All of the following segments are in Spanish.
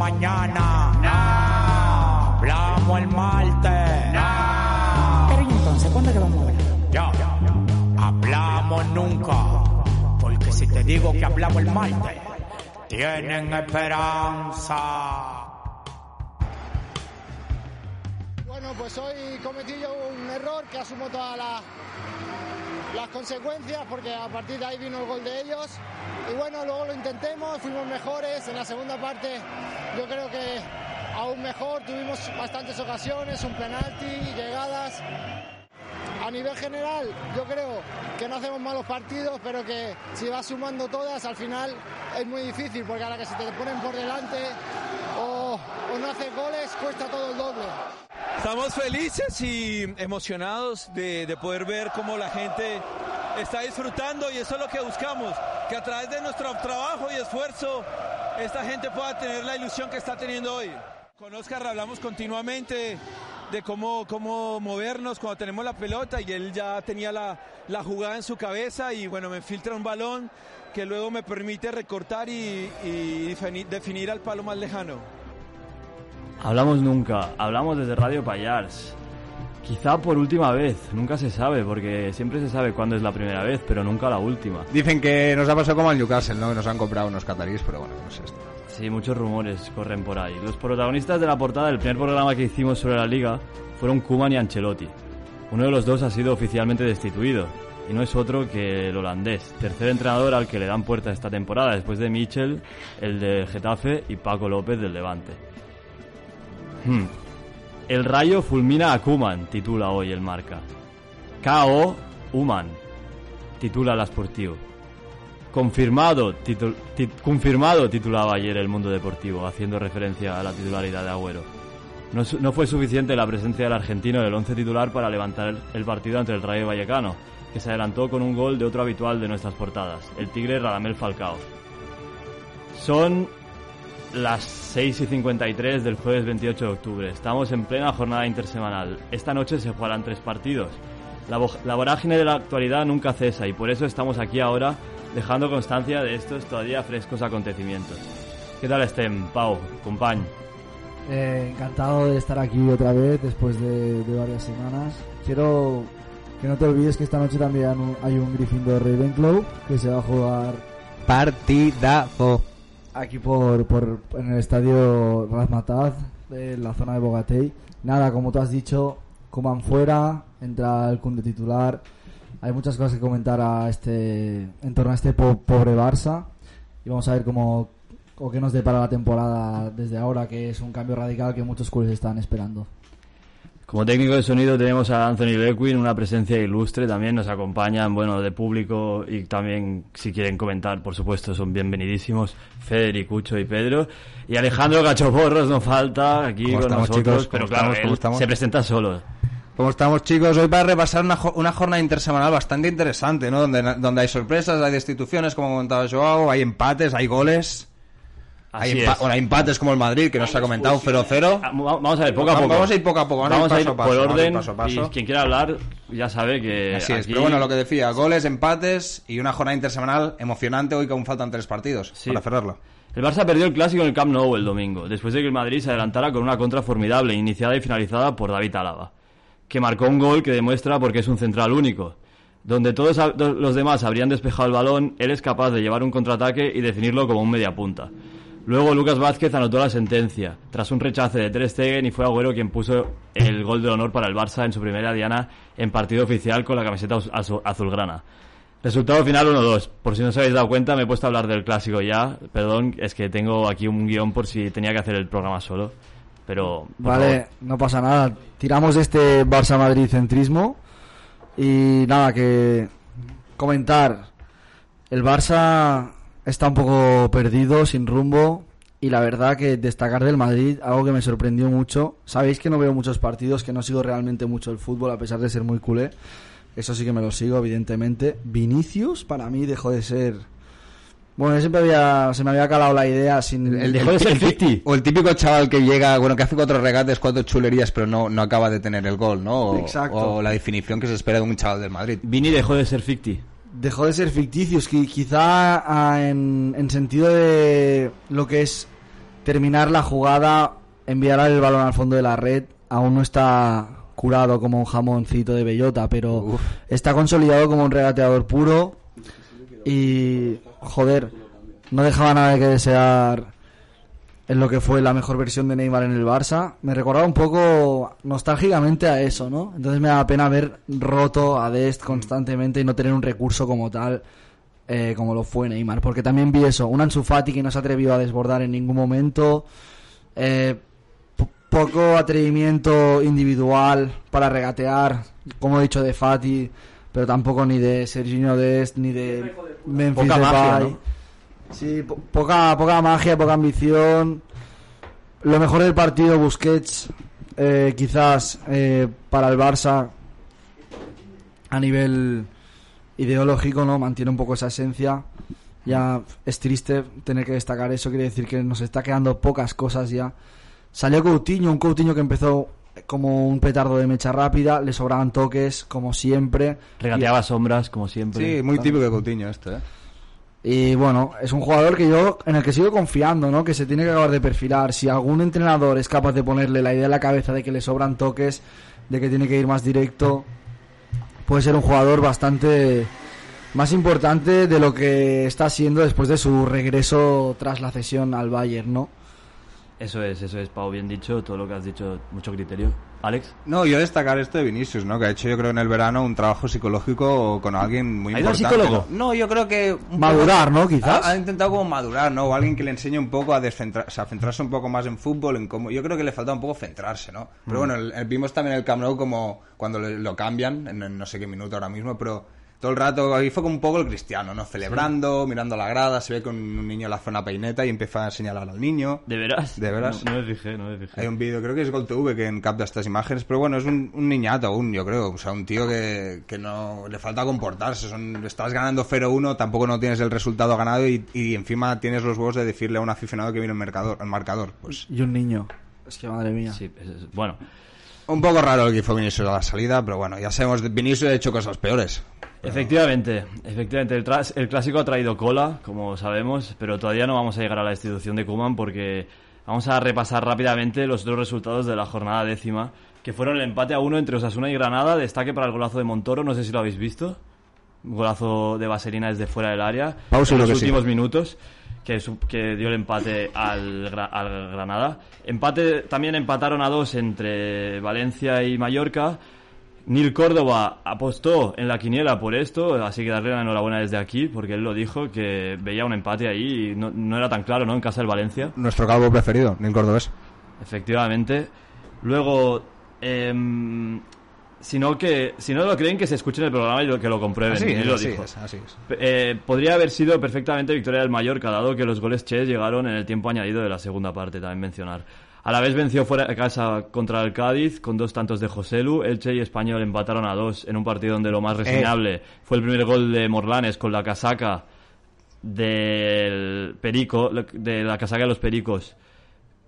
mañana. No. Hablamos el martes. No. Pero ¿y entonces cuándo que vamos a hablar? Ya. Hablamos nunca. Porque si te digo que hablamos el martes, tienen esperanza. Bueno, pues hoy cometí yo un error que asumo todas las, las consecuencias porque a partir de ahí vino el gol de ellos. Y bueno, luego lo intentemos, fuimos mejores. En la segunda parte yo creo que aún mejor, tuvimos bastantes ocasiones, un penalti, llegadas. A nivel general, yo creo que no hacemos malos partidos, pero que si vas sumando todas, al final es muy difícil, porque a la que se te ponen por delante o, o no haces goles, cuesta todo el doble. Estamos felices y emocionados de, de, poder ver cómo la gente está disfrutando y eso es lo que buscamos, que a través de nuestro trabajo y esfuerzo esta gente pueda tener la ilusión que está teniendo hoy. Con Oscar hablamos continuamente de cómo, cómo movernos cuando tenemos la pelota y él ya tenía la, la jugada en su cabeza y bueno, me filtra un balón que luego me permite recortar y definir al palo más lejano. Hablamos nunca, hablamos desde Radio Payars. Quizá por última vez, nunca se sabe, porque siempre se sabe cuándo es la primera vez, pero nunca la última. Dicen que nos ha pasado como al Newcastle, ¿no? Que nos han comprado unos catarís, pero bueno, no sé esto. Sí, muchos rumores corren por ahí. Los protagonistas de la portada del primer programa que hicimos sobre la liga fueron Kuman y Ancelotti. Uno de los dos ha sido oficialmente destituido, y no es otro que el holandés, tercer entrenador al que le dan puerta esta temporada, después de Michel, el de Getafe y Paco López del Levante. Hmm. El rayo fulmina a Kuman, titula hoy el marca. K.O. Human, titula la Sportivo. Confirmado, titul confirmado, titulaba ayer el Mundo Deportivo, haciendo referencia a la titularidad de Agüero. No, fue suficiente la presencia del argentino en el once titular para levantar el partido ante el Rayo Vallecano, que se adelantó con un gol de otro habitual de nuestras portadas, el Tigre Radamel Falcao. Son las 6 y 53 del jueves 28 de octubre. Estamos en plena jornada intersemanal. Esta noche se jugarán tres partidos. La, la, vorágine de la actualidad nunca cesa y por eso estamos aquí ahora dejando constancia de estos todavía frescos acontecimientos. ¿Qué tal estén, Pau, compañ? Eh, encantado de estar aquí otra vez después de, de, varias semanas. Quiero que no te olvides que esta noche también hay un Gryffindor Ravenclaw que se va a jugar partidazo aquí por, por en el estadio Razmataz de la zona de Bogatey. Nada, como tú has dicho, coman fuera, entra el de titular. Hay muchas cosas que comentar a este en torno a este po pobre Barça y vamos a ver cómo o qué nos depara la temporada desde ahora, que es un cambio radical que muchos clubes están esperando. Como técnico de sonido tenemos a Anthony Lequin, una presencia ilustre, también nos acompañan, bueno, de público y también si quieren comentar, por supuesto, son bienvenidísimos Federicucho y Pedro. Y Alejandro Cachoporros no falta aquí con nosotros, chicos? pero claro, estamos? se presenta solo. ¿Cómo estamos chicos? Hoy para repasar una, una jornada intersemanal bastante interesante, ¿no? Donde, donde hay sorpresas, hay destituciones, como comentaba Joao, hay empates, hay goles. Hay, bueno, hay, empates como el Madrid, que nos ha comentado 0-0. Vamos a ver, poco a poco. Vamos a ir poco a poco. Vamos, vamos a ir paso, por paso, orden. paso, paso. Y quien quiera hablar ya sabe que. Así es, pero bueno, lo que decía, goles, empates y una jornada intersemanal emocionante hoy que aún faltan tres partidos Sí. para cerrarlo. El Barça perdió el clásico en el Camp Nou el domingo, después de que el Madrid se adelantara con una contra formidable, iniciada y finalizada por David Alaba, que marcó un gol que demuestra por qué es un central único. Donde todos los demás habrían despejado el balón, él es capaz de llevar un contraataque y definirlo como un mediapunta. Luego Lucas Vázquez anotó la sentencia, tras un rechace de Ter Stegen y fue Agüero quien puso el gol de honor para el Barça en su primera diana en partido oficial con la camiseta azu- azulgrana. Resultado final 1-2. Por si no os habéis dado cuenta, me he puesto a hablar del clásico ya. Perdón, es que tengo aquí un guion por si tenía que hacer el programa solo. Pero. Vale, favor. no pasa nada. Tiramos de este Barça-Madrid centrismo. Y nada, que comentar. El Barça está un poco perdido, sin rumbo. Y la verdad que destacar del Madrid, algo que me sorprendió mucho. Sabéis que no veo muchos partidos, que no sigo realmente mucho el fútbol, a pesar de ser muy culé. Eso sí que me lo sigo, evidentemente. Vinicius, para mí, dejó de ser... Bueno, yo siempre había, se me había calado la idea sin... Dejó de ser ti- 50. O el típico chaval que llega, bueno, que hace cuatro regates, cuatro chulerías, pero no, no acaba de tener el gol, ¿no? O, Exacto. o la definición que se espera de un chaval del Madrid. Vini dejó de ser ficti. Dejó de ser ficticios, que quizá ah, en, en sentido de lo que es terminar la jugada, enviar el balón al fondo de la red, aún no está curado como un jamoncito de bellota, pero está consolidado como un regateador puro y joder, no dejaba nada que desear en lo que fue la mejor versión de Neymar en el Barça. Me recordaba un poco nostálgicamente a eso, ¿no? Entonces me da pena ver roto a Dest constantemente y no tener un recurso como tal eh, como lo fue Neymar. Porque también vi eso, un Ansu Fati que no se atrevió a desbordar en ningún momento. Eh, poco atrevimiento individual para regatear, como he dicho de Fati, pero tampoco ni de Serginho Dest ni de Memphis magia, Sí, poca, poca magia, poca ambición. Lo mejor del partido, Busquets, eh, quizás eh, para el Barça, a nivel ideológico, ¿no? Mantiene un poco esa esencia. Ya es triste tener que destacar eso, quiere decir que nos está quedando pocas cosas ya. Salió Coutinho, un Coutinho que empezó como un petardo de mecha rápida, le sobraban toques, como siempre. Regateaba sombras, como siempre. Sí, muy típico de Coutinho esto, ¿eh? Y bueno, es un jugador que yo en el que sigo confiando, ¿no? Que se tiene que acabar de perfilar. Si algún entrenador es capaz de ponerle la idea en la cabeza de que le sobran toques, de que tiene que ir más directo, puede ser un jugador bastante más importante de lo que está siendo después de su regreso tras la cesión al Bayern, ¿no? Eso es, eso es, Pau, bien dicho, todo lo que has dicho, mucho criterio. Alex. No, yo destacar esto de Vinicius, ¿no? Que ha hecho yo creo en el verano un trabajo psicológico con alguien muy ¿Ha ido al importante. psicólogo? ¿no? No, yo creo que... Madurar, ¿no? Quizás. Ha, ha intentado como madurar, ¿no? O alguien que le enseñe un poco a descentra- o sea, centrarse un poco más en fútbol, en cómo... Yo creo que le falta un poco centrarse, ¿no? Pero Mm. bueno, el- el- vimos también el Camp Nou como cuando le- lo cambian, en, en no sé qué minuto ahora mismo, pero... Todo el rato, ahí fue como un poco el cristiano, ¿no? Celebrando, mirando la grada, se ve con un niño en la zona peineta y empieza a señalar al niño. ¿De veras? ¿De veras? No, no me fijé, no me fijé. Hay un vídeo, creo que es Gol TV, que capta estas imágenes, pero bueno, es un, un niñato aún, yo creo. O sea, un tío que, que no le falta comportarse. Son, estás ganando 0-1, tampoco no tienes el resultado ganado y, y encima tienes los huevos de decirle a un aficionado que viene el, marcador, el marcador. Pues Y un niño. Es que madre mía. Sí, es- es- bueno, un poco raro el que fue Vinicius a la salida, pero bueno, ya sabemos, Vinicius ha hecho cosas peores. Efectivamente, efectivamente, el, tras- el clásico ha traído cola, como sabemos, pero todavía no vamos a llegar a la institución de Kuman porque vamos a repasar rápidamente los dos resultados de la jornada décima, que fueron el empate a uno entre Osasuna y Granada, destaque para el golazo de Montoro, no sé si lo habéis visto. Un golazo de Vaselina desde fuera del área en los sí. últimos minutos que, dio el empate al, al Granada. Empate también empataron a dos entre Valencia y Mallorca. Nil Córdoba apostó en la quiniela por esto, así que darle la enhorabuena desde aquí, porque él lo dijo, que veía un empate ahí y no, no era tan claro, ¿no? En casa del Valencia. Nuestro calvo preferido, Nil Cordobés. Efectivamente. Luego, em, si, no que, si no lo creen, que se escuchen el programa y lo- que lo comprueben. Así es, lo así dijo. es, así es. Eh, podría haber sido perfectamente victoria del Mallorca, dado que los goles Che llegaron en el tiempo añadido de la segunda parte, también mencionar. A la vez venció fuera de casa contra el Cádiz con dos tantos de Joselu. Elche y Español empataron a dos en un partido donde lo más reseñable fue el primer gol de Morlanes con la casaca del Perico, de la casaca de los Pericos.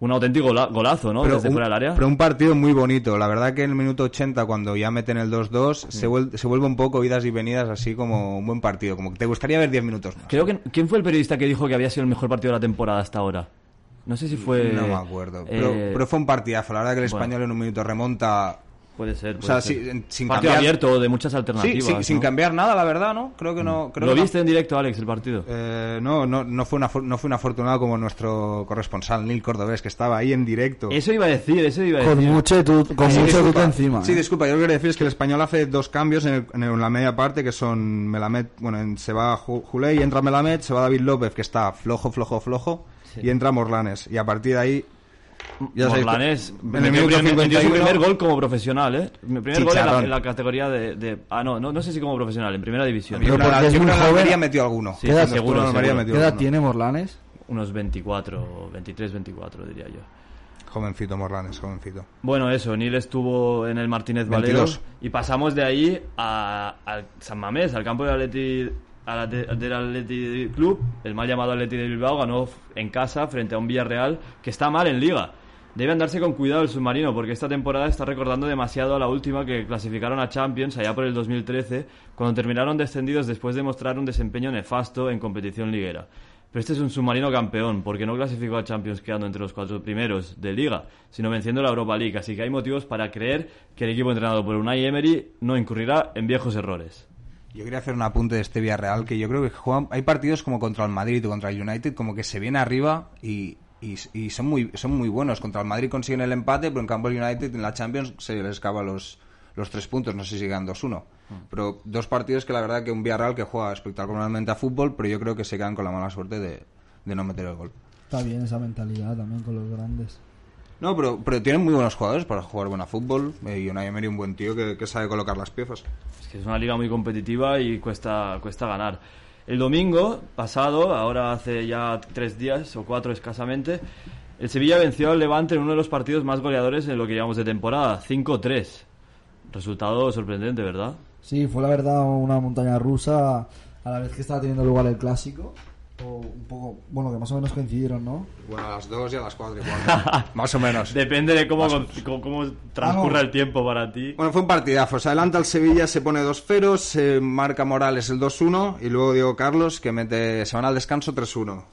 Un auténtico gola- golazo, ¿no? Desde un, fuera del área. pero un partido muy bonito. La verdad que en el minuto 80, cuando ya meten el 2-2, se, vuel- se vuelve un poco idas y venidas, así como un buen partido. Como que te gustaría ver 10 minutos más. Creo que ¿quién fue el periodista que dijo que había sido el mejor partido de la temporada hasta ahora? No sé si fue No me acuerdo. Pero, eh, pero fue un partidazo. La verdad que el bueno. español en un minuto remonta. Puede ser. O puede sea, ser. sin- sin Partido cambiar- abierto de muchas alternativas. sí, sin ¿no? Mm. cambiar nada, la verdad, ¿no? Creo que no. Creo ¿Lo que no- viste en directo, Alex, el partido? Eh, no, no, no fue una, no fue un afortunado como nuestro corresponsal, Neil Cordobés, que estaba ahí en directo. Eso iba a decir, eso iba a Con decir. mucho tú, con Sí, mucho disculpa. tú encima. Sí, ¿eh? disculpa, yo lo que quería decir es que el español hace dos cambios en, el- en la media parte, que son Melamed, bueno, en- se va Ju- Juley, entra Melamed, se va David López, que está flojo, flojo, flojo, y entra Morlanes. Y a partir de ahí... ya sabéis Morlanes en el minuto primer- metió su 51, primer gol como profesional, ¿eh? Mi primer gol en la, Chicharrón. en la categoría de, de- Ah, no, no, no sé si como profesional, en primera división. Pero porque la- es muy joven. Metió alguno. Sí, ¿Qué edad- sí, seguro, seguro. metió ¿Qué edad alguno. tiene Morlanes? Unos 24, 23, 24, diría yo. Jovencito Morlanes, jovencito. Bueno, eso, Nil estuvo en el Martínez Valero 22. y pasamos de ahí a- al San Mamés, al campo del Atleti, al del Atleti Club, el mal llamado Atleti de Bilbao, ganó en casa frente a un Villarreal que está mal en liga. Debe andarse con cuidado el submarino porque esta temporada está recordando demasiado a la última que clasificaron a Champions allá por el 2013, cuando terminaron descendidos después de mostrar un desempeño nefasto en competición liguera. Pero este es un submarino campeón, porque no clasificó a Champions quedando entre los cuatro primeros de Liga, sino venciendo la Europa League. Así que hay motivos para creer que el equipo entrenado por Unai Emery no incurrirá en viejos errores. Yo quería hacer un apunte de este Villarreal, que yo creo que juegan, hay partidos como contra el Madrid o contra el United, como que se viene arriba y, y, y son, muy, son muy buenos. Contra el Madrid consiguen el empate, pero en cambio el United en la Champions se les escapa los, los tres puntos, no sé si quedan 2-1. Pero dos partidos que la verdad que un Villarreal que juega espectacularmente a fútbol, pero yo creo que se quedan con la mala suerte de, de no meter el gol. Está bien esa mentalidad también con los grandes. No, pero, pero tienen muy buenos jugadores para jugar buen a fútbol eh, y Unai Emery un buen tío que, que sabe colocar las piezas. Es que es una liga muy competitiva y cuesta, cuesta ganar. El domingo pasado, ahora hace ya tres días o cuatro escasamente, el Sevilla venció al Levante en uno de los partidos más goleadores en lo que llevamos de temporada, 5-3. Resultado sorprendente, ¿verdad? Sí, fue la verdad una montaña rusa a la vez que estaba teniendo lugar el clásico. O un poco, bueno, que más o menos coincidieron, ¿no? Bueno, a las 2 y a las 4 igual. Más o menos. Depende de cómo, cómo, cómo transcurra el tiempo para ti. Bueno, fue un partidazo. Se adelanta el Sevilla, se pone 2-0, se marca Morales el 2-1 y luego Diego Carlos que mete, se van al descanso 3-1.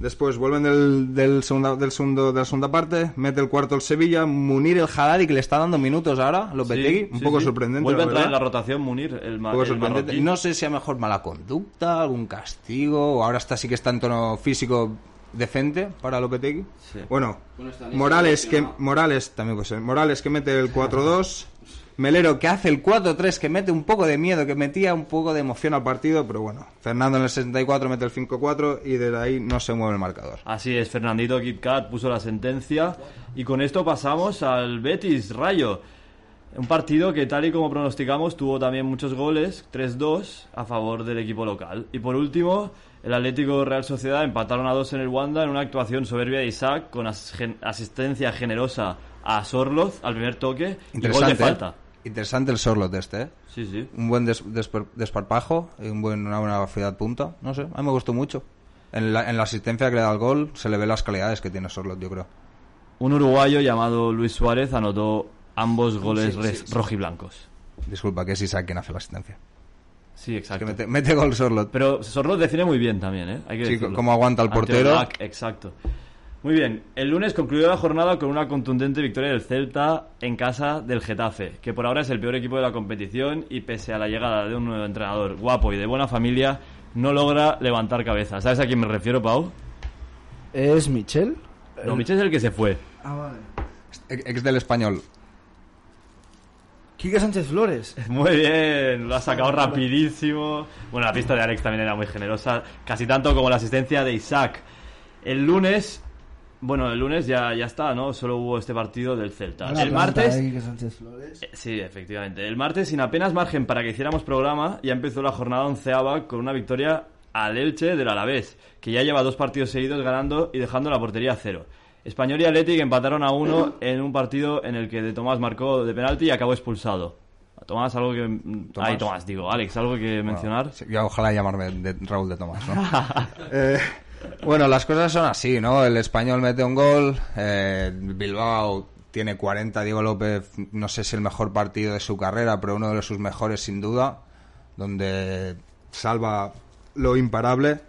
Después vuelven del, del, segunda, del segundo, de la segunda parte, mete el cuarto el Sevilla, Munir el Haddadi que le está dando minutos ahora, Lopetegui, Sí, un sí, poco sí. sorprendente. Vuelve a la entrar en la rotación Munir, el, ma- Un poco el sorprendente. No sé si a mejor mala conducta, algún castigo, o ahora está sí que está en tono físico decente para Lopetegui. Sí. Bueno, Morales que Morales también puede ser. Morales que mete el 4-2. Melero que hace el 4-3, que mete un poco de miedo, que metía un poco de emoción al partido, pero bueno. Fernando en el 64 mete el 5-4 y desde ahí no se mueve el marcador. Así es, Fernandito Kit Kat puso la sentencia y con esto pasamos al Betis Rayo. Un partido que tal y como pronosticamos tuvo también muchos goles, 3-2 a favor del equipo local. Y por último, el Atlético Real Sociedad empataron a dos en el Wanda en una actuación soberbia de Isaac con asistencia generosa a Sorloz al primer toque y gol de Interesante, falta. ¿eh? Interesante el Sorlot este, ¿eh? Sí, sí. Un buen des- desper- desparpajo y un buen, una buena velocidad punta. No sé, a mí me gustó mucho. En la, en la asistencia que le da el gol se le ve las calidades que tiene Sorlot, yo creo. Un uruguayo llamado Luis Suárez anotó ambos goles Sí, res- sí, sí. rojiblancos. Disculpa, que es Isaac quien hace la asistencia. Sí, Que exacto. mete, mete gol Sorlot. Pero Sorloz define muy bien también, ¿eh? Hay que Sí, cómo aguanta el portero. Exacto. Muy bien, el lunes concluyó la jornada con una contundente victoria del Celta en casa del Getafe, que por ahora es el peor equipo de la competición y pese a la llegada de un nuevo entrenador guapo y de buena familia, no logra levantar cabeza. ¿Sabes a quién me refiero, Pau? ¿Es Michel? No, Michel es el que se fue. Ah, vale. Ex del español. Quique Sánchez Flores. Muy bien, lo ha sacado rapidísimo. Bueno, la pista de Alex también era muy generosa, casi tanto como la asistencia de Isaac. El lunes, bueno, el lunes ya, ya está, ¿no? Solo hubo este partido del Celta. Buena el martes, Flores. Eh, Sí, efectivamente. El martes, sin apenas margen para que hiciéramos programa, ya empezó la jornada onceava con una victoria al Elche del Alavés, que ya lleva dos partidos seguidos ganando y dejando la portería a cero. Español y Athletic empataron a uno en un partido en el que De Tomás marcó de penalti y acabó expulsado. Tomás, algo que... Tomás. Ay, Tomás, digo. Alex, ¿algo que mencionar? Sí, ojalá llamarme de Raúl de Tomás, ¿no? Eh, bueno, las cosas son así, ¿no? El español mete un gol, eh, Bilbao tiene 40, Diego López, no sé si el mejor partido de su carrera, pero uno de sus mejores sin duda, donde salva lo imparable.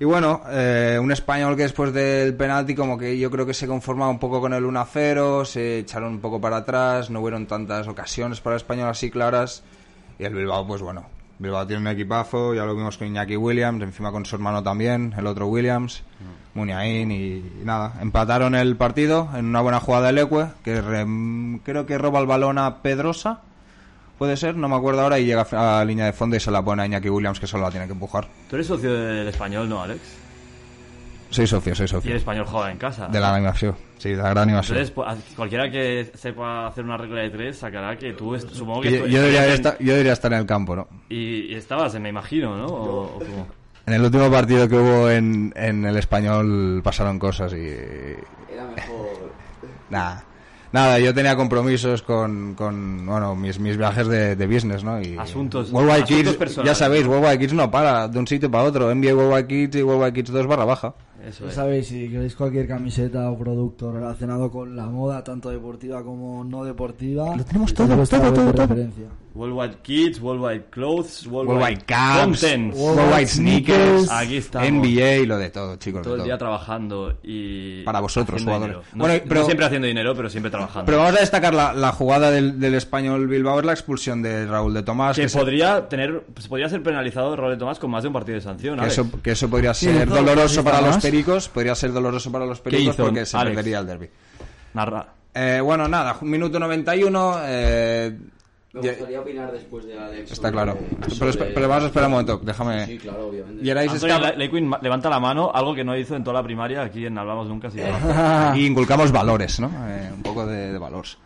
Y bueno, eh, un español que después del penalti como que yo creo que se conformaba un poco con el 1-0, se echaron un poco para atrás, no hubieron tantas ocasiones para el español así claras. Y el Bilbao, pues bueno, Bilbao tiene un equipazo, ya lo vimos con Iñaki Williams, encima con su hermano también, el otro Williams, Muniain y, y nada, empataron el partido en una buena jugada del Leque, que rem- creo que roba el balón a Pedrosa, puede ser, no me acuerdo ahora, y llega a la línea de fondo y se la pone a Iñaki Williams que solo la tiene que empujar. Tú eres socio del Español, ¿no, Alex? Soy socio, soy Y el socio. Español juega en casa. De la animación, sí, la gran animación. Entonces, pues, cualquiera que sepa hacer una regla de tres sacará que tú, supongo que... Yo, yo debería en- estar, yo debería estar en el campo, ¿no? Y, y estabas, me imagino, ¿no? O, o cómo? En el último partido que hubo en, en el español pasaron cosas y... Era mejor. Nada. Nada, yo tenía compromisos con, con bueno, mis, mis viajes de, de business, ¿no? Y Asuntos- Worldwide asuntos Kids, personales. ya sabéis, Worldwide Kids no para de un sitio para otro. Envíe Worldwide Kids y Worldwide Kids 2 barra baja. Eso Ya es. sabéis, si queréis cualquier camiseta o producto relacionado con la moda, tanto deportiva como no deportiva, Lo tenemos todo, todo, todo, todo. referencia. Worldwide Kids, Worldwide Clothes, Worldwide, Worldwide Caps, Contents. Worldwide Sneakers, Aquí estamos. NBA y lo de todo, chicos. de Todo el día trabajando y... Para vosotros, jugadores. No, Bueno, no pero- siempre haciendo dinero, pero siempre trabajando. Pero vamos a destacar la, la jugada del, del español Bilbao es la expulsión de Raúl de Tomás. que que se- podría tener pues, podría ser penalizado Raúl de Tomás con más de un partido de sanción. que eso, que eso podría ser doloroso ¿necesita para los más? Pericos. Podría ser doloroso para los pericos hizo, porque se Alex? perdería el derby. Narra. Eh, bueno, nada, minuto 91. Eh, Me gustaría opinar después de Alex. está sobre- claro. Pero, sobre- pero vamos a esperar un momento. Déjame. Sí, claro, obviamente. Antonio escapa- Le- Lequin ma- levanta la mano, algo que no hizo en toda la primaria aquí en Hablamos Nunca. Si y inculcamos valores, ¿no? Eh, un poco de, de valores.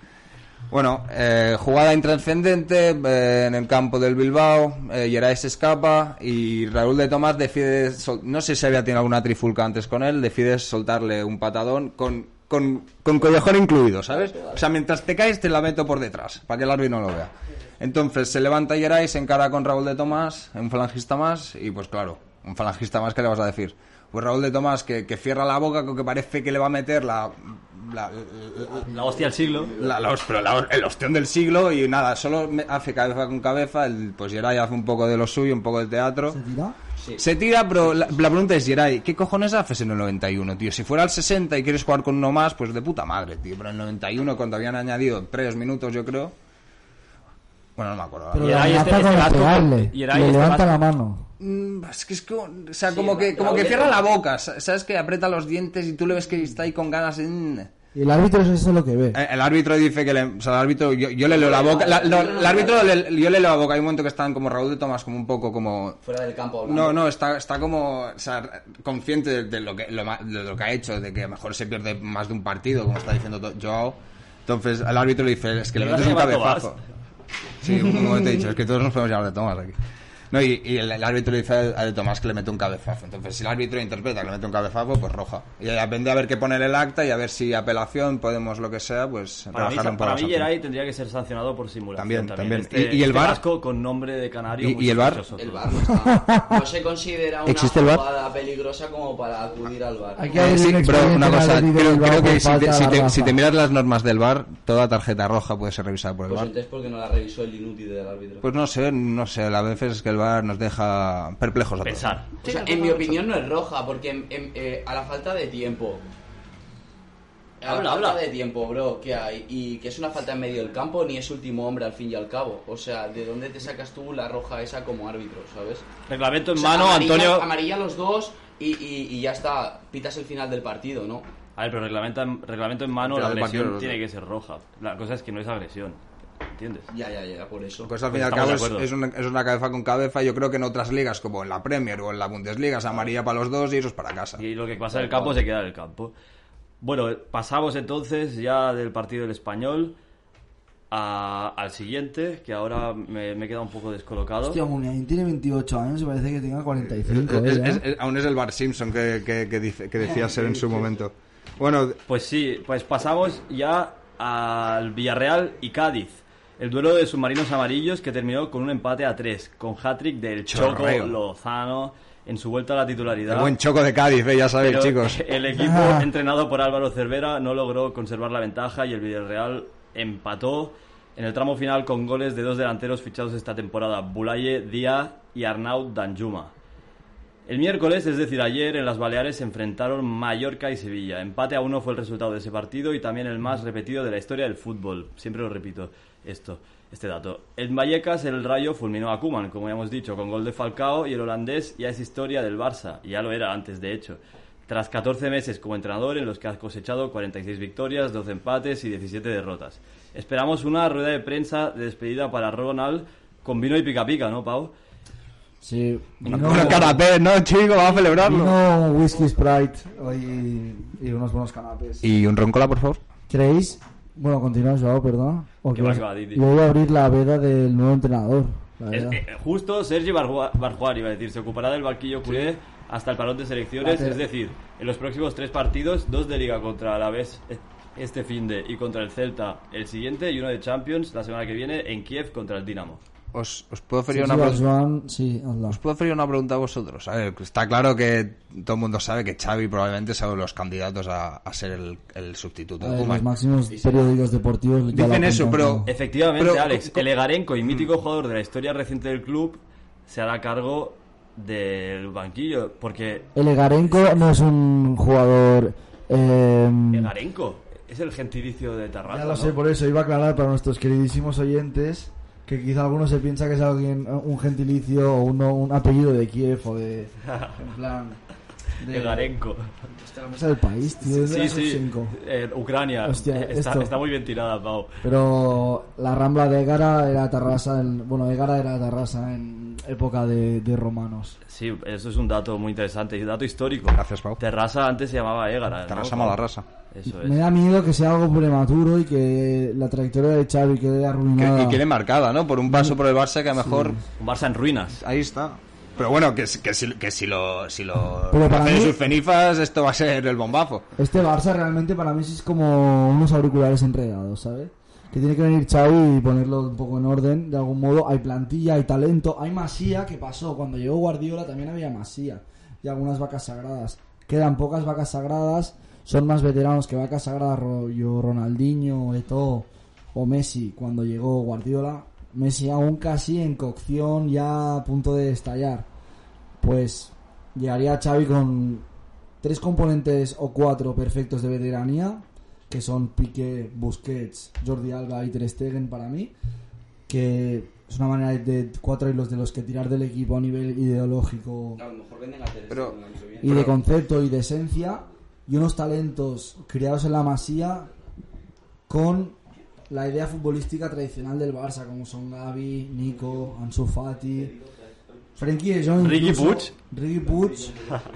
Bueno, eh, jugada intrascendente eh, en el campo del Bilbao. Eh, se escapa y Raúl de Tomás decide. No sé si había tenido alguna trifulca antes con él. Decide soltarle un patadón con, con, con collejón incluido, ¿sabes? O sea, mientras te caes, te la meto por detrás para que el árbitro no lo vea. Entonces se levanta Gerais, se encara con Raúl de Tomás, un falangista más, y pues claro, un falangista más, ¿qué le vas a decir? Pues Raúl de Tomás que, que cierra la boca, con que parece que le va a meter la, la, La hostia del siglo. la, la, pero la- el ostión del siglo y nada, solo me- hace cabeza con cabeza, el, pues Geray hace un poco de lo suyo, un poco de teatro. ¿Se tira? Se tira, pero la, la pregunta es, Geray, ¿qué cojones haces en el 91, tío? Si fuera el 60 y quieres jugar con uno más, pues de puta madre, tío. Pero en el 91, cuando habían añadido tres minutos, yo creo... Bueno, no me acuerdo. Pero Y ahí este- con este vasco- pegarle. y Le este levanta vasco- la mano. Mm, es que es como, o sea, como que, como que cierra la boca, ¿sabes? Que aprieta los dientes y tú le ves que está ahí con ganas de... Y el árbitro eso es lo que ve. Eh, El árbitro dice que le, o sea, el árbitro, yo, yo le leo la boca, la- no, el árbitro, le- yo le leo la boca, hay un momento que están como Raúl de Tomás, como un poco como... Fuera del campo hablando. No, no, está, está como, o sea, consciente de, de lo que, lo ma- de lo que ha hecho, de que a lo mejor se pierde más de un partido, como está diciendo Joao. Entonces, al árbitro le dice, es que le ¿Le metes un vas cabezazo. Sí, un momento he dicho, es que todos nos podemos llamar de Tomás aquí. No, y, y el, el árbitro dice a de Tomás que le mete un cabezazo. Entonces, si el árbitro interpreta que le mete un cabezazo, pues roja. Y depende a ver qué pone en el acta y a ver si apelación podemos lo que sea, pues Para mí, rebajarle un poco para mí. Geray tendría que ser sancionado por simulación. También, también. Este- ¿Y- y el este VAR? vasco con nombre de canario. ¿Y- muy y el sospechoso. El bar no, está- no se considera una ¿Existe el jugada peligrosa como para acudir al bar. Hay que Eh, haber sí, pero una cosa, creo, creo que si te, si, te, si te miras las normas del VAR, toda tarjeta roja puede ser revisada por el Pues VAR. entonces, ¿por qué no la revisó el inútil del árbitro? Pues no sé, no sé, a veces es que el VAR nos deja perplejos a todos. Pensar. O sea, en mi opinión no es roja, porque en- en- eh, a la falta de tiempo. A Habla, la falta habla. de tiempo, bro, que hay. Y que es una falta en medio del campo, ni es último hombre al fin y al cabo. O sea, ¿de dónde te sacas tú la roja esa como árbitro, sabes? Reglamento en O sea, mano, amarilla, Antonio. Amarilla los dos y, y- y ya está. Pitas el final del partido, ¿no? A ver, pero reglamento en, reglamento en mano, Pero la del partido agresión tiene que ser roja. La cosa es que no es agresión. ¿Entiendes? Ya, ya, ya, por eso. Pues al fin y al cabo es, es una, es una cabeza con cabeza. Yo creo que en otras ligas, como en la Premier o en la Bundesliga, es amarilla para los dos y eso es para casa. Y lo que pasa en el campo se queda en el campo. Bueno, pasamos entonces ya del partido del español a- al siguiente, que ahora me, me he quedado un poco descolocado. Hostia, Muniain tiene 28 años y parece que tenga 45. Es- ¿eh? es- es- aún es el Bar Simpson que, que- que dice, que decía ser en su momento. Bueno, Pues sí, pues pasamos ya al Villarreal y Cádiz. El duelo de submarinos amarillos que terminó con un empate a tres, con hat-trick del Choco Chorreo. Lozano en su vuelta a la titularidad. el buen choco de Cádiz, eh, ya sabéis, Pero chicos. El equipo entrenado por Álvaro Cervera no logró conservar la ventaja y el Villarreal empató en el tramo final con goles de dos delanteros fichados esta temporada, Bulaye Díaz y Arnaud Danjuma. El miércoles, es decir, ayer, en las Baleares se enfrentaron Mallorca y Sevilla. Empate a uno fue el resultado de ese partido y también el más repetido de la historia del fútbol. Siempre lo repito esto, este dato. En Vallecas el Rayo fulminó a Koeman, como ya hemos dicho, con gol de Falcao y el holandés ya es historia del Barça, ya lo era antes de hecho. Tras 14 meses como entrenador en los que ha cosechado 46 victorias, 12 empates y 17 derrotas. Esperamos una rueda de prensa de despedida para Ronald con vino y pica pica, ¿no, Pau? Sí. Una, Vino- una canapé, ¿no, chico? Vamos a celebrarlo. vino un whisky Sprite y, y unos buenos canapés. Y un roncola, por favor. ¿Queréis? Bueno, continúa, Joao, perdón. O Que que va, yo voy a abrir la veda del nuevo entrenador. la verdad. eh, justo Sergi Barjua- Barjuar, iba a decir, se ocupará del banquillo culé hasta el parón de selecciones, es decir, en los próximos tres partidos, dos de Liga contra Alavés eh, este fin de y contra el Celta el siguiente y uno de Champions la semana que viene en Kiev contra el Dinamo. Os, os puedo Sí, una pregunta. Sí. Os puedo oferir una pregunta a vosotros. A ver, está claro que todo el mundo sabe que Xavi probablemente sea uno de los candidatos a, a ser el, el sustituto A de ver, los máximos periódicos deportivos Dicen eso, pero-. Efectivamente, Pero, Alex, el Egarenco y mítico jugador de la historia reciente del club se hará cargo del banquillo, porque El Egarenko no es un jugador... eh, Egarenco es el gentilicio de Tarrasa. Ya lo ¿no? sé, por eso iba a aclarar para nuestros queridísimos oyentes que quizá alguno se piensa que es alguien, un gentilicio o uno, un apellido de Kiev o de... En plan... De, Egarenco. Hostia, la mesa del país, tío. es de Sí, sí, eh, Ucrania. Hostia, está, esto. está muy bien tirada, Pau. Pero la rambla de Egara era Tarrasa, en- bueno, Egara era Tarrasa en época de, de romanos. Sí, eso es un dato muy interesante y dato histórico. Gracias, Pau. Terrasa antes se llamaba Égara. ¿no? Terrassa mala raza. Eso Me es. da miedo que sea algo prematuro y que la trayectoria de Xavi quede Que, arruinada. y quede marcada, ¿no? Por un paso por el Barça que a lo mejor... Un Barça en ruinas. Ahí está. Pero bueno, que, si- que, si, que si lo, si lo Pero para hacen mí- sus fenifas, esto va a ser el bombazo. Este Barça realmente para mí es como unos auriculares enredados, ¿sabes? Que tiene que venir Xavi y ponerlo un poco en orden, de algún modo. Hay plantilla, hay talento, hay masía, que pasó? Cuando llegó Guardiola también había masía y algunas vacas sagradas. Quedan pocas vacas sagradas, son más veteranos que vacas sagradas, rollo Ronaldinho, Eto'o o Messi cuando llegó Guardiola. Messi aún casi en cocción, ya a punto de estallar. Pues llegaría Xavi con tres componentes o cuatro perfectos de veteranía, que son Piqué, Busquets, Jordi Alba y Ter Stegen para mí, que es una manera de cuatro hilos de los que tirar del equipo a nivel ideológico A lo mejor venden a Ter Pero- Stegen el año que viene. y de concepto y de esencia, y unos talentos criados en la masía con la idea futbolística tradicional del Barça, como son Gavi, Nico, Ansu Fati, Frenkie de Jong, Ricky. Puig. Ricky Puig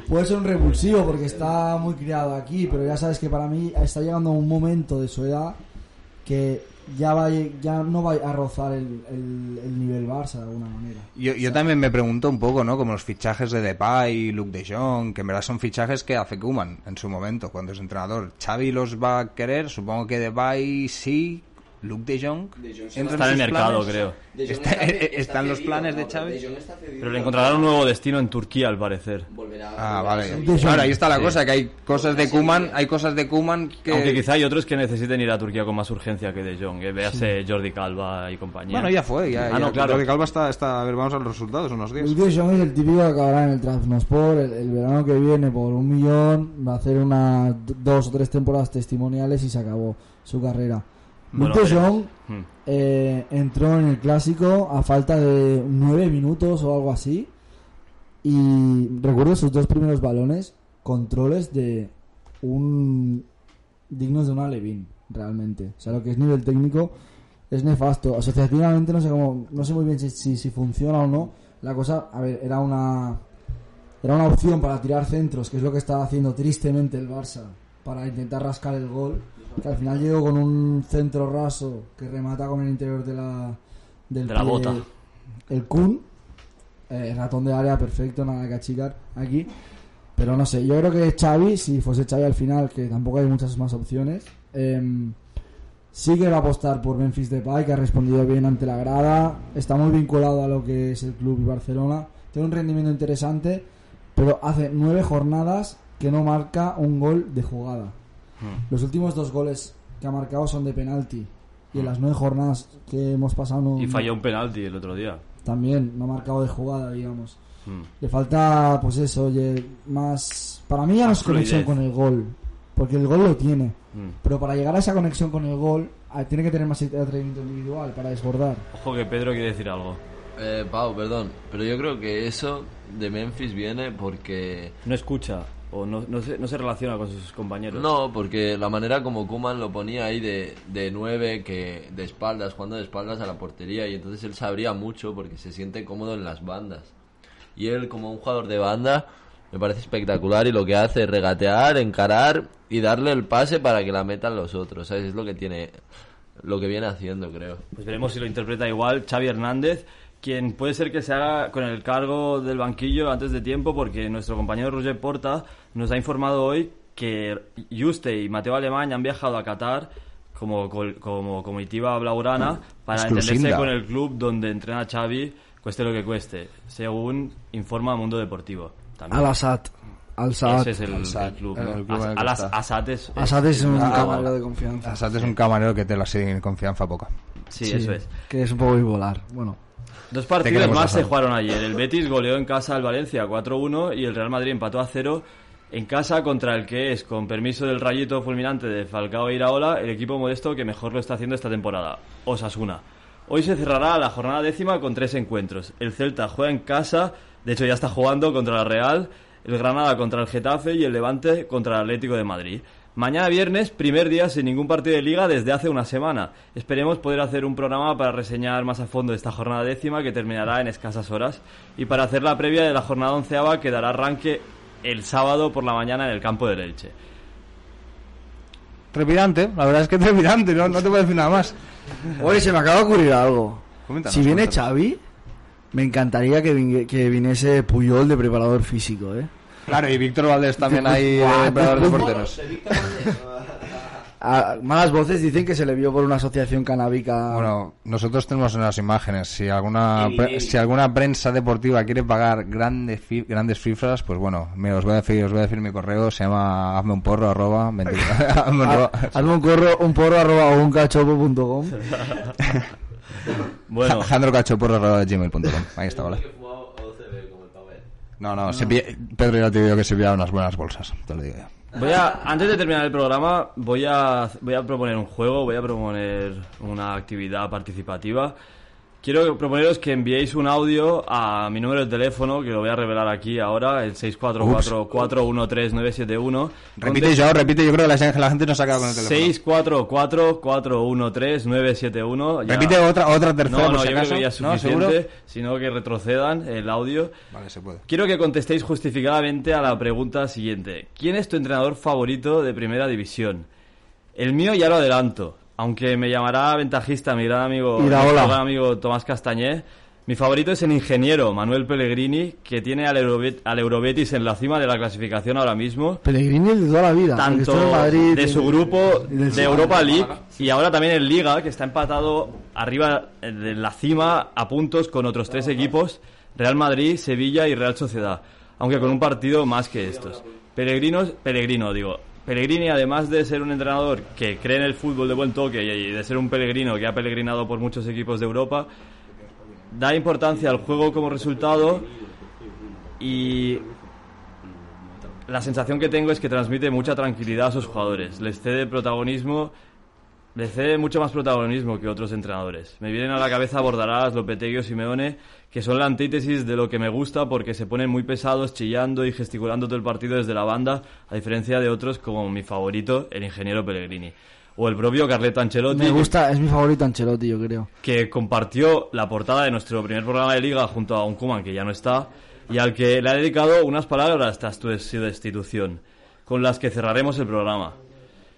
puede ser un revulsivo porque está muy criado aquí, pero ya sabes que para mí está llegando a un momento de su edad que ya va ya no va a rozar el, el- el nivel Barça de alguna manera. Yo, yo también me pregunto un poco, ¿no? Como los fichajes de Depay, Luke de Jong, que en verdad son fichajes que hace Koeman en su momento, cuando es entrenador. Xavi los va a querer, supongo que Depay sí, Luke de Jong. De Jong se entra va- Está en el mercado, planes. creo. Está- ¿están los planes de ¿no? Cedido. Pero le encontrarán un nuevo destino en Turquía, al parecer. Volverá- Ah, a vale. Claro, ahí está la Sí. cosa, que hay cosas de Koeman, hay cosas de Koeman que... Aunque quizá hay otros que necesiten ir a Turquía con más urgencia que De Jong. ¿eh? Véase Jordi Calva y compañía. Bueno, ya fue, ya, Ah, no, ya- claro. Jordi Calva está, está... A ver, vamos a los resultados, unos días. Luke de Jong es el típico que acabará en el Trabzonspor el, el verano que viene por un millón, va a hacer unas dos o tres temporadas testimoniales y se acabó su carrera. Bueno, Luke. Jong Hmm. eh, entró en el clásico a falta de nueve minutos o algo así y recuerdo sus dos primeros balones, controles de un dignos de una Levin, realmente. O sea, lo que es nivel técnico es nefasto. Asociativamente no sé cómo, no sé muy bien si, si, si funciona o no. La cosa, a ver, era una era una opción para tirar centros, que es lo que estaba haciendo tristemente el Barça para intentar rascar el gol. Que al final llegó con un centro raso que remata con el interior de la del De la pie, bota. El Kun, eh, ratón de área perfecto, nada que achicar aquí. Pero no sé, yo creo que Xavi, si fuese Xavi al final, que tampoco hay muchas más opciones, em, sí que va a apostar por Memphis Depay, que ha respondido bien ante la grada, está muy vinculado a lo que es el club y Barcelona, tiene un rendimiento interesante, pero hace nueve jornadas que no marca un gol de jugada. Los últimos dos goles que ha marcado son de penalti. Y en las nueve jornadas que hemos pasado no- Y falló un penalti el otro día. también no ha marcado de jugada, digamos. Hmm. Le falta, pues eso, oye, más... Para mí ya no es conexión con el gol, porque el gol lo tiene. Hmm. Pero para llegar a esa conexión con el gol, ah, tiene que tener más atrevimiento individual para desbordar. Ojo que Pedro quiere decir algo. Eh, Pau, perdón, pero yo creo que eso de Memphis viene porque... No escucha o no, no, se, no se relaciona con sus compañeros. No, porque la manera como Kuman lo ponía ahí de, de nueve, que de espaldas, jugando de espaldas a la portería, y entonces él sabría mucho porque se siente cómodo en las bandas. Y él, como un jugador de banda, me parece espectacular y lo que hace es regatear, encarar y darle el pase para que la metan los otros. ¿sabes? Es lo que tiene, lo que viene haciendo, creo. Pues veremos si lo interpreta igual Xavi Hernández, quien puede ser que se haga con el cargo del banquillo antes de tiempo, porque nuestro compañero Roger Porta nos ha informado hoy que Juste y Mateo Alemán han viajado a Qatar como, como comitiva blaugrana para Exclusiva. entenderse con el club donde entrena Xavi, cueste lo que cueste, según informa Mundo Deportivo. También. Al Assad. Al Saad. Ese es el, Al-Saad, el club. el ¿no? club el que Al- Al- está. Assad es... Assad es un Ah, camarero de confianza. Assad es un camarero que te la sigue en confianza poca. Sí, eso es. Que es un poco bipolar. Bueno. Dos partidos más se jugaron ayer. El Betis goleó en casa al Valencia 4-1 y el Real Madrid empató a 0 en casa contra el que es, con permiso del rayito fulminante de Falcao e Iraola, el equipo modesto que mejor lo está haciendo esta temporada, Osasuna. Hoy se cerrará la jornada décima con tres encuentros. El Celta juega en casa, de hecho ya está jugando contra la Real, el Granada contra el Getafe y el Levante contra el Atlético de Madrid. Mañana viernes, primer día sin ningún partido de liga desde hace una semana. Esperemos poder hacer un programa para reseñar más a fondo esta jornada décima que terminará en escasas horas y para hacer la previa de la jornada onceava que dará arranque el sábado por la mañana en el campo del Elche. Trepidante, la verdad es que trepidante, no, no te puedo decir nada más. Oye, se me acaba de ocurrir algo. Coméntanos, si viene cuéntanos. Xavi, me encantaría que, vin- que viniese Puyol de preparador físico, ¿eh? Claro, y Víctor Valdés también ahí de Buah, preparador de pues, porteros. A- malas voces dicen que se le vio por una asociación canábica. Bueno, nosotros tenemos unas imágenes. Si alguna pre- si alguna prensa deportiva quiere pagar grandes fi- grandes cifras, pues bueno, mira, os voy a decir, os voy a decir mi correo, se llama hazme un porro arroba 20 hazme un ro- Hazme un, corro, un porro arroba o un cachopo.com. Bueno, Alejandro Cachoporro arroba gmail.com. Ahí está, vale. No, no, se pilla- Pedro ya te digo que se pilla unas buenas bolsas, te lo digo yo. voy a, antes de terminar el programa, voy a, voy a proponer un juego, voy a proponer una actividad participativa. Quiero proponeros que enviéis un audio a mi número de teléfono, que lo voy a revelar aquí ahora, el 644-413-971. Repite yo, repite, yo creo que la, la gente no se ha quedado con el teléfono. 644-413-971. Ya- Repite otra, otra tercera No, por no, si yo creo acaso. que ya es ¿No? Suficiente, sino que retrocedan el audio. Vale, se puede. Quiero que contestéis justificadamente a la pregunta siguiente. ¿Quién es tu entrenador favorito de primera división? El mío ya lo adelanto, aunque me llamará ventajista mi gran amigo, mi gran amigo Tomás Castañé. Mi favorito es el ingeniero Manuel Pellegrini, que tiene al, Eurobet- al Eurobetis en la cima de la clasificación ahora mismo Pellegrini el de toda la vida. tanto en Madrid, de su grupo de Europa League y ahora también en Liga, que está empatado arriba eh, de la cima a puntos con otros tres equipos, Real Madrid, Sevilla y Real Sociedad, aunque con un partido más que estos. Pellegrino, Pellegrino digo, Pellegrini además de ser un entrenador que cree en el fútbol de buen toque y de ser un peregrino que ha peregrinado por muchos equipos de Europa, da importancia al juego como resultado y la sensación que tengo es que transmite mucha tranquilidad a sus jugadores. Les cede protagonismo, les cede mucho más protagonismo que otros entrenadores. Me vienen a la cabeza Bordalás, Lopetegui o Simeone, que son la antítesis de lo que me gusta porque se ponen muy pesados, chillando y gesticulando todo el partido desde la banda, a diferencia de otros como mi favorito, el ingeniero Pellegrini. O el propio Carleto Ancelotti, Me gusta, es mi favorito Ancelotti, yo creo. que compartió la portada de nuestro primer programa de liga junto a un Kuman que ya no está y al que le ha dedicado unas palabras tras su destitución, con las que cerraremos el programa.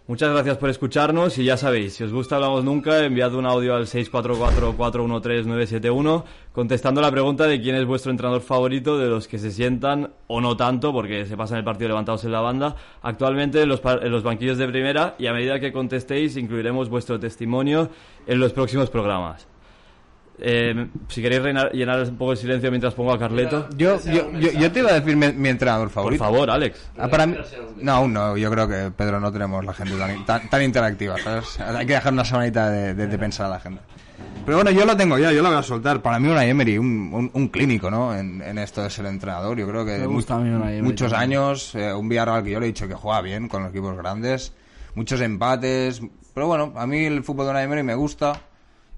Muchas gracias por escucharnos y ya sabéis, si os gusta Hablamos Nunca, enviad un audio al 644-413-971 contestando la pregunta de quién es vuestro entrenador favorito de los que se sientan, o no tanto, porque se pasan el partido levantados en la banda, actualmente en los, en los banquillos de primera y a medida que contestéis incluiremos vuestro testimonio en los próximos programas. Eh, si queréis reinar- llenar un poco el silencio mientras pongo a Carleto. Yo, yo, yo, yo te iba a decir mi, mi entrenador Por favorito. favor, Alex. Ah, para mí, no, aún no. Yo creo que Pedro no tenemos la gente tan, tan, tan interactiva, ¿sabes? Hay que dejar una semanita de, de- de pensar a la gente. Pero bueno, yo lo tengo ya, yo lo voy a soltar. Para mí una Emery, un, un, un clínico, ¿no? En, en esto de ser entrenador. Yo creo que Me gusta a mí Unai Emery muchos también. años, eh, un Villarreal que yo le he dicho que juega bien con los equipos grandes, muchos empates. Pero bueno, a mí el fútbol de una Emery me gusta.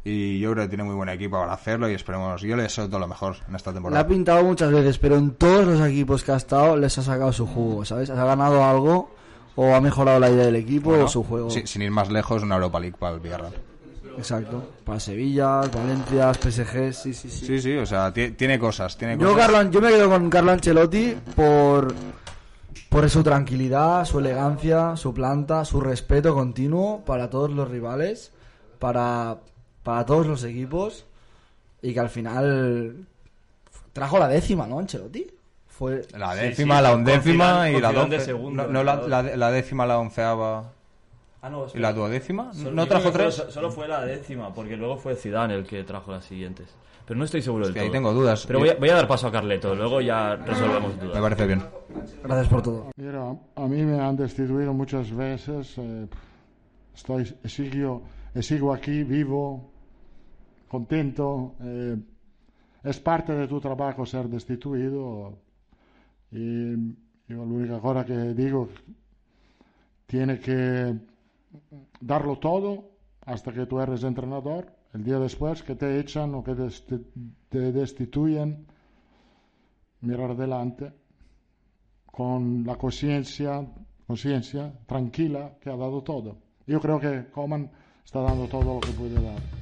Y yo creo que tiene muy buen equipo para hacerlo y esperemos, yo le deseo todo lo mejor en esta Le ha temporada. pintado muchas veces, pero en todos los equipos que ha estado les ha sacado su jugo, ¿sabes? Ha ganado algo o ha mejorado la idea del equipo Bueno, o su juego. sí, sin ir más lejos, una Europa League para el Villarreal. Exacto. Para Sevilla, Valencia, PSG, sí, sí, sí. Sí, sí, o sea, ti- tiene cosas, tiene Yo, cosas. Carlo, yo me quedo con Carlo Ancelotti por, por su tranquilidad, su elegancia, su planta, su respeto continuo para todos los rivales, para, para todos los equipos y que al final trajo la décima, ¿no, Ancelotti? Fue La décima, sí, la undécima y la doce. no, no, la, ¿no? la, la décima, la onceava. Ah, no, ¿Y la duodécima? Solo- ¿No trajo tres? Solo, solo fue la décima, porque luego fue Zidane el que trajo las siguientes. Pero no estoy seguro del Hostia, ahí todo. tengo dudas. Pero voy a, voy a dar paso a Carleto, luego ya resolvemos dudas. Me parece bien. Gracias por todo. Mira, a mí me han destituido muchas veces. eh, estoy, sigo, sigo aquí, vivo, contento. eh, es parte de tu trabajo ser destituido. Y yo la única cosa que digo, tiene que darlo todo hasta que tú eres entrenador. El día después que te echan o que te destituyen, mirar adelante con la conciencia, conciencia tranquila que ha dado todo. Yo creo que Coman está dando todo lo que puede dar.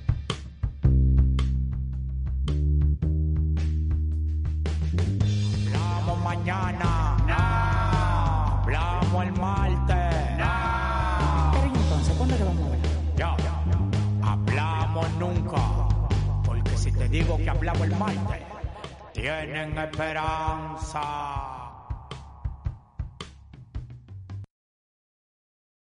Digo que hablamos el martes, tienen esperanza.